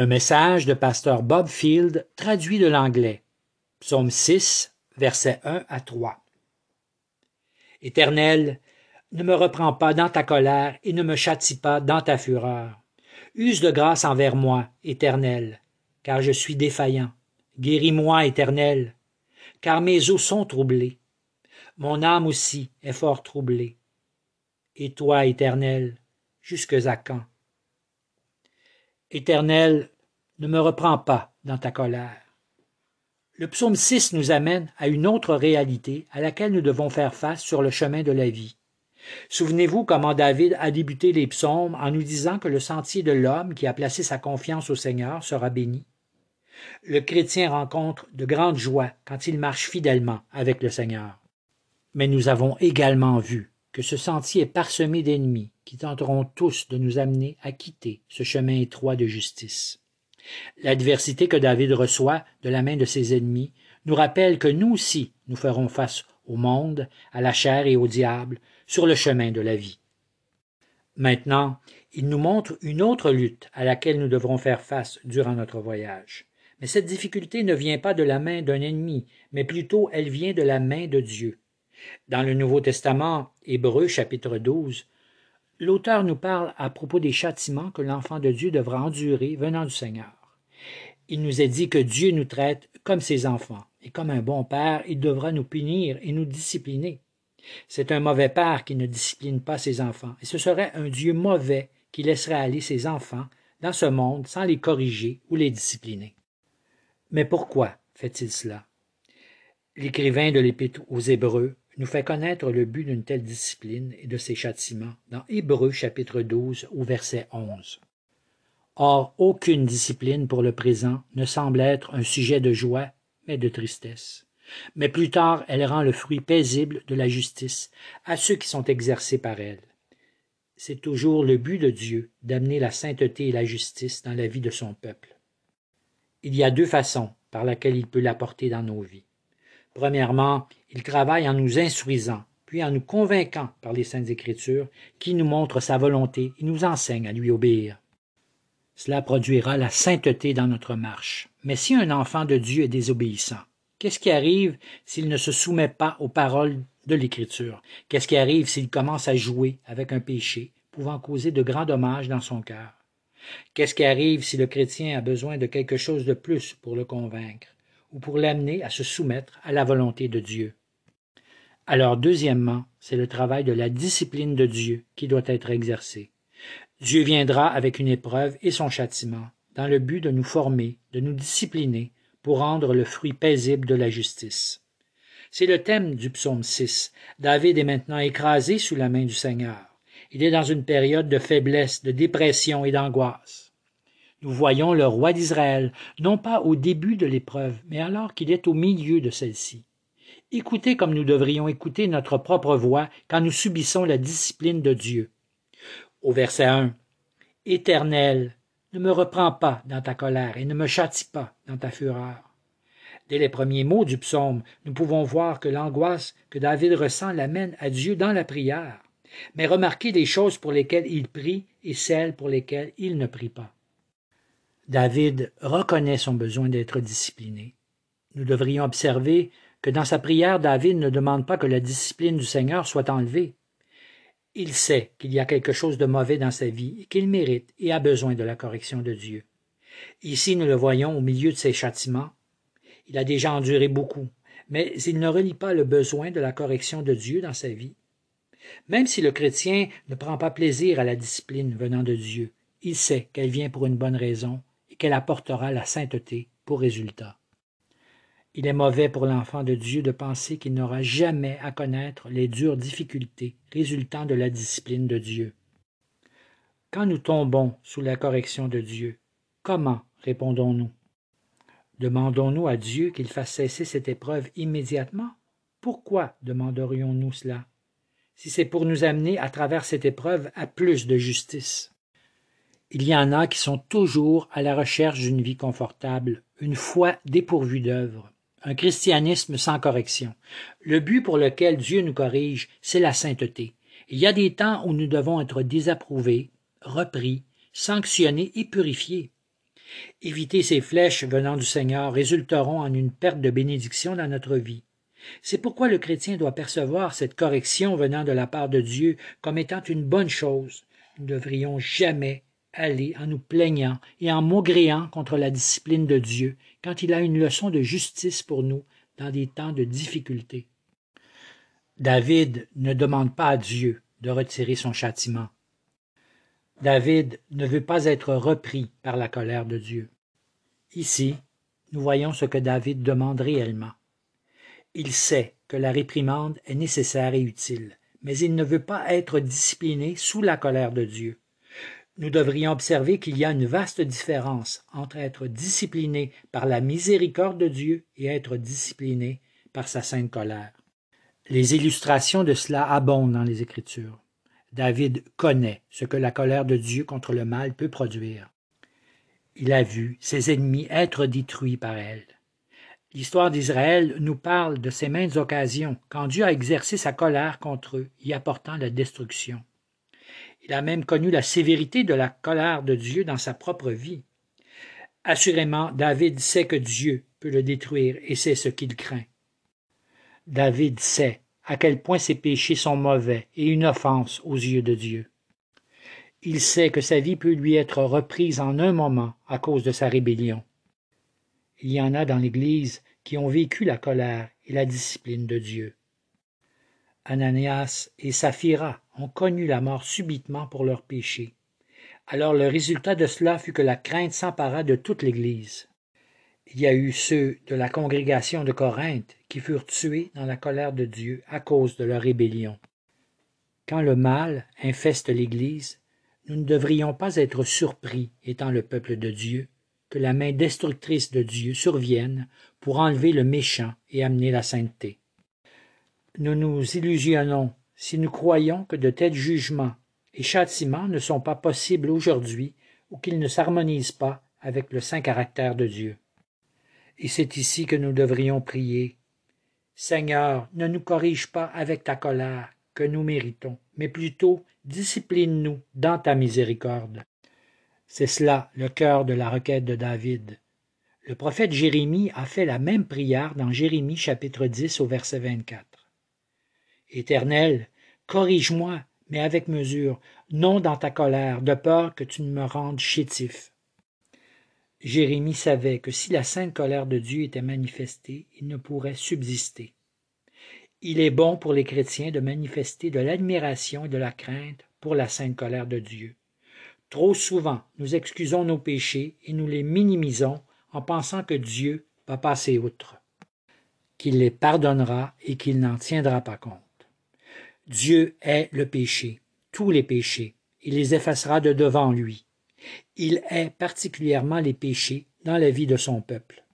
Un message de pasteur Bob Field traduit de l'anglais. Psaume 6, versets 1 à 3. Éternel, ne me reprends pas dans ta colère et ne me châtie pas dans ta fureur. Use de grâce envers moi, Éternel, car je suis défaillant. Guéris-moi, Éternel, car mes os sont troublés. Mon âme aussi est fort troublée. Et toi, Éternel, jusque à quand? Éternel, ne me reprends pas dans ta colère. Le psaume 6 nous amène à une autre réalité à laquelle nous devons faire face sur le chemin de la vie. Souvenez-vous comment David a débuté les psaumes en nous disant que le sentier de l'homme qui a placé sa confiance au Seigneur sera béni. Le chrétien rencontre de grandes joies quand il marche fidèlement avec le Seigneur. Mais nous avons également vu que ce sentier est parsemé d'ennemis qui tenteront tous de nous amener à quitter ce chemin étroit de justice. L'adversité que David reçoit de la main de ses ennemis nous rappelle que nous aussi nous ferons face au monde, à la chair et au diable, sur le chemin de la vie. Maintenant, il nous montre une autre lutte à laquelle nous devrons faire face durant notre voyage. Mais cette difficulté ne vient pas de la main d'un ennemi, mais plutôt elle vient de la main de Dieu. Dans le Nouveau Testament, Hébreu chapitre 12, l'auteur nous parle à propos des châtiments que l'enfant de Dieu devra endurer venant du Seigneur. Il nous est dit que Dieu nous traite comme ses enfants, et comme un bon père, il devra nous punir et nous discipliner. C'est un mauvais père qui ne discipline pas ses enfants, et ce serait un Dieu mauvais qui laisserait aller ses enfants dans ce monde sans les corriger ou les discipliner. Mais pourquoi fait-il cela? L'écrivain de l'Épître aux Hébreux nous fait connaître le but d'une telle discipline et de ses châtiments dans Hébreux chapitre 12 au verset 11. Or, aucune discipline pour le présent ne semble être un sujet de joie, mais de tristesse mais plus tard elle rend le fruit paisible de la justice à ceux qui sont exercés par elle. C'est toujours le but de Dieu d'amener la sainteté et la justice dans la vie de son peuple. Il y a deux façons par lesquelles il peut l'apporter dans nos vies. Premièrement, il travaille en nous instruisant, puis en nous convainquant par les saintes écritures, qui nous montrent sa volonté et nous enseigne à lui obéir. Cela produira la sainteté dans notre marche. Mais si un enfant de Dieu est désobéissant, Qu'est-ce qui arrive s'il ne se soumet pas aux paroles de l'Écriture? Qu'est-ce qui arrive s'il commence à jouer avec un péché pouvant causer de grands dommages dans son cœur? Qu'est-ce qui arrive si le chrétien a besoin de quelque chose de plus pour le convaincre? Ou pour l'amener à se soumettre à la volonté de Dieu? Alors, deuxièmement, c'est le travail de la discipline de Dieu qui doit être exercé. Dieu viendra avec une épreuve et son châtiment, dans le but de nous former, de nous discipliner, pour rendre le fruit paisible de la justice. C'est le thème du psaume 6. David est maintenant écrasé sous la main du Seigneur. Il est dans une période de faiblesse, de dépression et d'angoisse. Nous voyons le roi d'Israël, non pas au début de l'épreuve, mais alors qu'il est au milieu de celle-ci. Écoutez comme nous devrions écouter notre propre voix quand nous subissons la discipline de Dieu. Au verset 1. Éternel, ne me reprends pas dans ta colère et ne me châtie pas dans ta fureur. Dès les premiers mots du psaume, nous pouvons voir que l'angoisse que David ressent l'amène à Dieu dans la prière. Mais remarquez les choses pour lesquelles il prie et celles pour lesquelles il ne prie pas. David reconnaît son besoin d'être discipliné. Nous devrions observer que dans sa prière, David ne demande pas que la discipline du Seigneur soit enlevée, il sait qu'il y a quelque chose de mauvais dans sa vie et qu'il mérite et a besoin de la correction de Dieu. Ici, nous le voyons au milieu de ses châtiments. Il a déjà enduré beaucoup, mais il ne relie pas le besoin de la correction de Dieu dans sa vie. Même si le chrétien ne prend pas plaisir à la discipline venant de Dieu, il sait qu'elle vient pour une bonne raison qu'elle apportera la sainteté pour résultat. Il est mauvais pour l'enfant de Dieu de penser qu'il n'aura jamais à connaître les dures difficultés résultant de la discipline de Dieu. Quand nous tombons sous la correction de Dieu, comment répondons-nous? Demandons-nous à Dieu qu'il fasse cesser cette épreuve immédiatement? Pourquoi demanderions-nous cela? Si c'est pour nous amener à travers cette épreuve à plus de justice. Il y en a qui sont toujours à la recherche d'une vie confortable, une foi dépourvue d'œuvre, un christianisme sans correction. Le but pour lequel Dieu nous corrige, c'est la sainteté. Il y a des temps où nous devons être désapprouvés, repris, sanctionnés et purifiés. Éviter ces flèches venant du Seigneur résulteront en une perte de bénédiction dans notre vie. C'est pourquoi le chrétien doit percevoir cette correction venant de la part de Dieu comme étant une bonne chose. Nous ne devrions jamais aller en nous plaignant et en maugréant contre la discipline de Dieu quand il a une leçon de justice pour nous dans des temps de difficulté. David ne demande pas à Dieu de retirer son châtiment. David ne veut pas être repris par la colère de Dieu. Ici, nous voyons ce que David demande réellement. Il sait que la réprimande est nécessaire et utile, mais il ne veut pas être discipliné sous la colère de Dieu. Nous devrions observer qu'il y a une vaste différence entre être discipliné par la miséricorde de Dieu et être discipliné par sa sainte colère. Les illustrations de cela abondent dans les Écritures. David connaît ce que la colère de Dieu contre le mal peut produire. Il a vu ses ennemis être détruits par elle. L'histoire d'Israël nous parle de ces mêmes occasions, quand Dieu a exercé sa colère contre eux, y apportant la destruction. Il a même connu la sévérité de la colère de Dieu dans sa propre vie. Assurément, David sait que Dieu peut le détruire et c'est ce qu'il craint. David sait à quel point ses péchés sont mauvais et une offense aux yeux de Dieu. Il sait que sa vie peut lui être reprise en un moment à cause de sa rébellion. Il y en a dans l'Église qui ont vécu la colère et la discipline de Dieu. Ananias et Saphira ont connu la mort subitement pour leurs péchés. Alors le résultat de cela fut que la crainte s'empara de toute l'Église. Il y a eu ceux de la congrégation de Corinthe qui furent tués dans la colère de Dieu à cause de leur rébellion. Quand le mal infeste l'Église, nous ne devrions pas être surpris, étant le peuple de Dieu, que la main destructrice de Dieu survienne pour enlever le méchant et amener la sainteté. Nous nous illusionnons si nous croyons que de tels jugements et châtiments ne sont pas possibles aujourd'hui ou qu'ils ne s'harmonisent pas avec le saint caractère de Dieu. Et c'est ici que nous devrions prier. Seigneur, ne nous corrige pas avec ta colère que nous méritons, mais plutôt discipline-nous dans ta miséricorde. C'est cela le cœur de la requête de David. Le prophète Jérémie a fait la même prière dans Jérémie chapitre 10 au verset 24. Éternel, corrige-moi, mais avec mesure, non dans ta colère, de peur que tu ne me rendes chétif. Jérémie savait que si la sainte colère de Dieu était manifestée, il ne pourrait subsister. Il est bon pour les chrétiens de manifester de l'admiration et de la crainte pour la sainte colère de Dieu. Trop souvent, nous excusons nos péchés et nous les minimisons en pensant que Dieu va passer outre, qu'il les pardonnera et qu'il n'en tiendra pas compte. Dieu est le péché, tous les péchés, il les effacera de devant lui il hait particulièrement les péchés dans la vie de son peuple.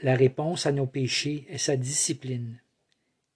La réponse à nos péchés est sa discipline.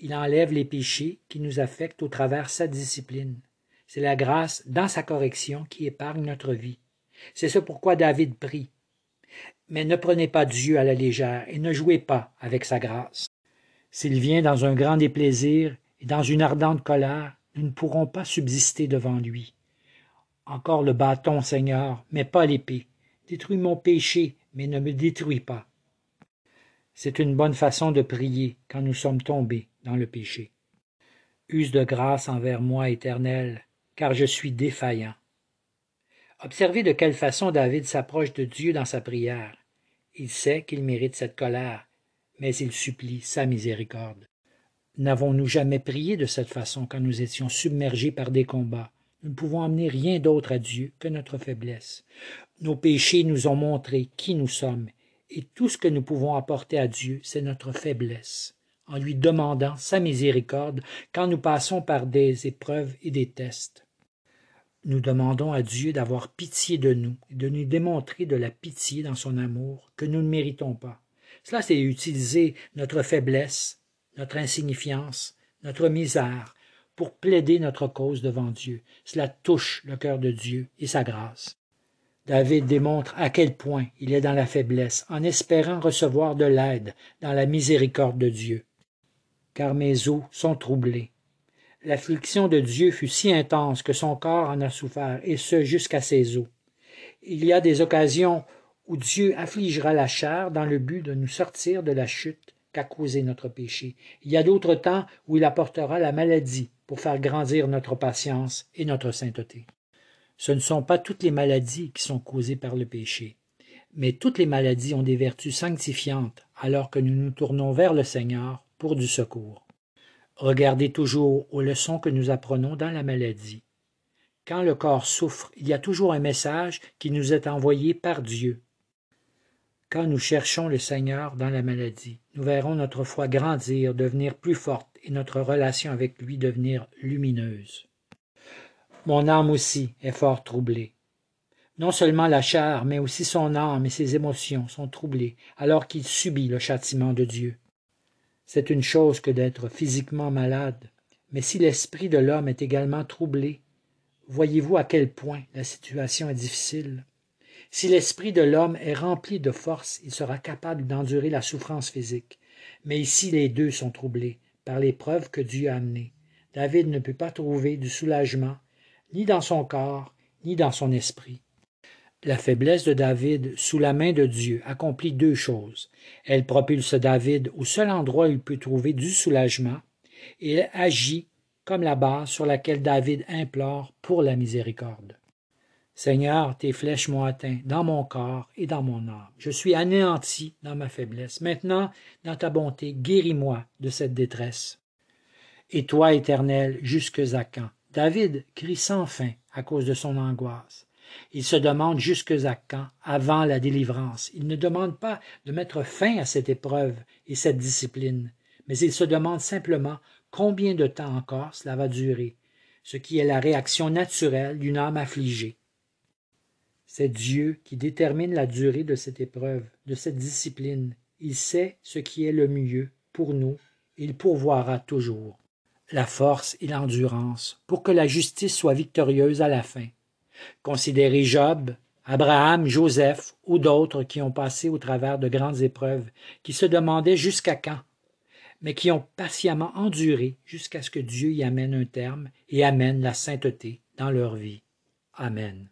Il enlève les péchés qui nous affectent au travers sa discipline. C'est la grâce dans sa correction qui épargne notre vie. C'est ce pourquoi David prie. Mais ne prenez pas Dieu à la légère et ne jouez pas avec sa grâce. S'il vient dans un grand déplaisir et dans une ardente colère, nous ne pourrons pas subsister devant lui. Encore le bâton, Seigneur, mais pas l'épée. Détruis mon péché, mais ne me détruis pas. C'est une bonne façon de prier quand nous sommes tombés dans le péché. Use de grâce envers moi, Éternel, car je suis défaillant. Observez de quelle façon David s'approche de Dieu dans sa prière. Il sait qu'il mérite cette colère, mais il supplie sa miséricorde. N'avons-nous jamais prié de cette façon quand nous étions submergés par des combats? Nous ne pouvons amener rien d'autre à Dieu que notre faiblesse. Nos péchés nous ont montré qui nous sommes, et tout ce que nous pouvons apporter à Dieu, c'est notre faiblesse, en lui demandant sa miséricorde quand nous passons par des épreuves et des tests. Nous demandons à Dieu d'avoir pitié de nous et de nous démontrer de la pitié dans son amour que nous ne méritons pas. Cela, c'est utiliser notre faiblesse, notre insignifiance, notre misère, pour plaider notre cause devant Dieu. Cela touche le cœur de Dieu et sa grâce. David démontre à quel point il est dans la faiblesse, en espérant recevoir de l'aide dans la miséricorde de Dieu. Car mes os sont troublés. L'affliction de Dieu fut si intense que son corps en a souffert, et ce jusqu'à ses os. Il y a des occasions où Dieu affligera la chair dans le but de nous sortir de la chute notre péché. Il y a d'autres temps où il apportera la maladie pour faire grandir notre patience et notre sainteté. Ce ne sont pas toutes les maladies qui sont causées par le péché, mais toutes les maladies ont des vertus sanctifiantes alors que nous nous tournons vers le Seigneur pour du secours. Regardez toujours aux leçons que nous apprenons dans la maladie. Quand le corps souffre, il y a toujours un message qui nous est envoyé par Dieu. Quand nous cherchons le Seigneur dans la maladie, nous verrons notre foi grandir, devenir plus forte et notre relation avec lui devenir lumineuse. Mon âme aussi est fort troublée. Non seulement la chair, mais aussi son âme et ses émotions sont troublées alors qu'il subit le châtiment de Dieu. C'est une chose que d'être physiquement malade, mais si l'esprit de l'homme est également troublé, voyez-vous à quel point la situation est difficile? Si l'esprit de l'homme est rempli de force, il sera capable d'endurer la souffrance physique. Mais ici les deux sont troublés par l'épreuve que Dieu a amenée. David ne peut pas trouver du soulagement, ni dans son corps, ni dans son esprit. La faiblesse de David sous la main de Dieu accomplit deux choses. Elle propulse David au seul endroit où il peut trouver du soulagement, et elle agit comme la base sur laquelle David implore pour la miséricorde. Seigneur, tes flèches m'ont atteint dans mon corps et dans mon âme. Je suis anéanti dans ma faiblesse. Maintenant, dans ta bonté, guéris-moi de cette détresse. Et toi, Éternel, jusque à quand? David crie sans fin à cause de son angoisse. Il se demande jusque à quand, avant la délivrance. Il ne demande pas de mettre fin à cette épreuve et cette discipline, mais il se demande simplement combien de temps encore cela va durer, ce qui est la réaction naturelle d'une âme affligée. C'est Dieu qui détermine la durée de cette épreuve, de cette discipline. Il sait ce qui est le mieux pour nous, il pourvoira toujours la force et l'endurance pour que la justice soit victorieuse à la fin. Considérez Job, Abraham, Joseph ou d'autres qui ont passé au travers de grandes épreuves, qui se demandaient jusqu'à quand, mais qui ont patiemment enduré jusqu'à ce que Dieu y amène un terme et amène la sainteté dans leur vie. Amen.